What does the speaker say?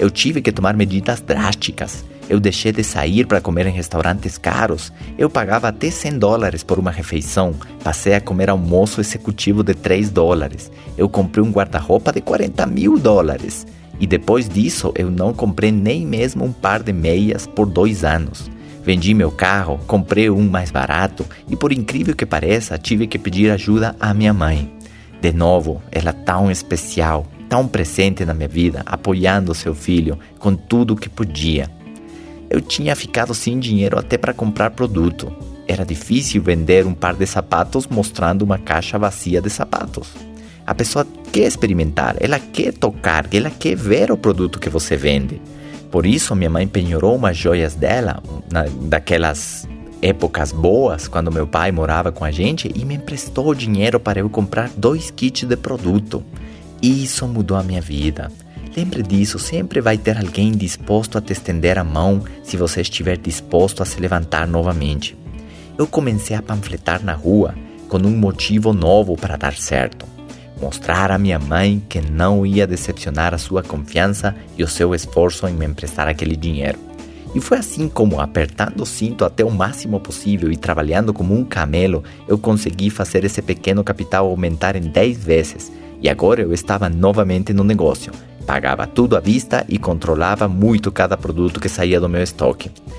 Eu tive que tomar medidas drásticas. Eu deixei de sair para comer em restaurantes caros. Eu pagava até 100 dólares por uma refeição. Passei a comer almoço executivo de 3 dólares. Eu comprei um guarda-roupa de 40 mil dólares. E depois disso, eu não comprei nem mesmo um par de meias por dois anos. Vendi meu carro, comprei um mais barato e, por incrível que pareça, tive que pedir ajuda à minha mãe. De novo, ela tão especial, tão presente na minha vida, apoiando seu filho com tudo o que podia. Eu tinha ficado sem dinheiro até para comprar produto. Era difícil vender um par de sapatos mostrando uma caixa vazia de sapatos. A pessoa quer experimentar, ela quer tocar, ela quer ver o produto que você vende. Por isso, minha mãe penhorou umas joias dela, na, daquelas épocas boas, quando meu pai morava com a gente, e me emprestou dinheiro para eu comprar dois kits de produto. Isso mudou a minha vida. Lembre disso, sempre vai ter alguém disposto a te estender a mão se você estiver disposto a se levantar novamente. Eu comecei a panfletar na rua com um motivo novo para dar certo. Mostrar à minha mãe que não ia decepcionar a sua confiança e o seu esforço em me emprestar aquele dinheiro. E foi assim como, apertando o cinto até o máximo possível e trabalhando como um camelo, eu consegui fazer esse pequeno capital aumentar em 10 vezes. E agora eu estava novamente no negócio, Pagava tudo à vista e controlava muito cada produto que saía do meu estoque.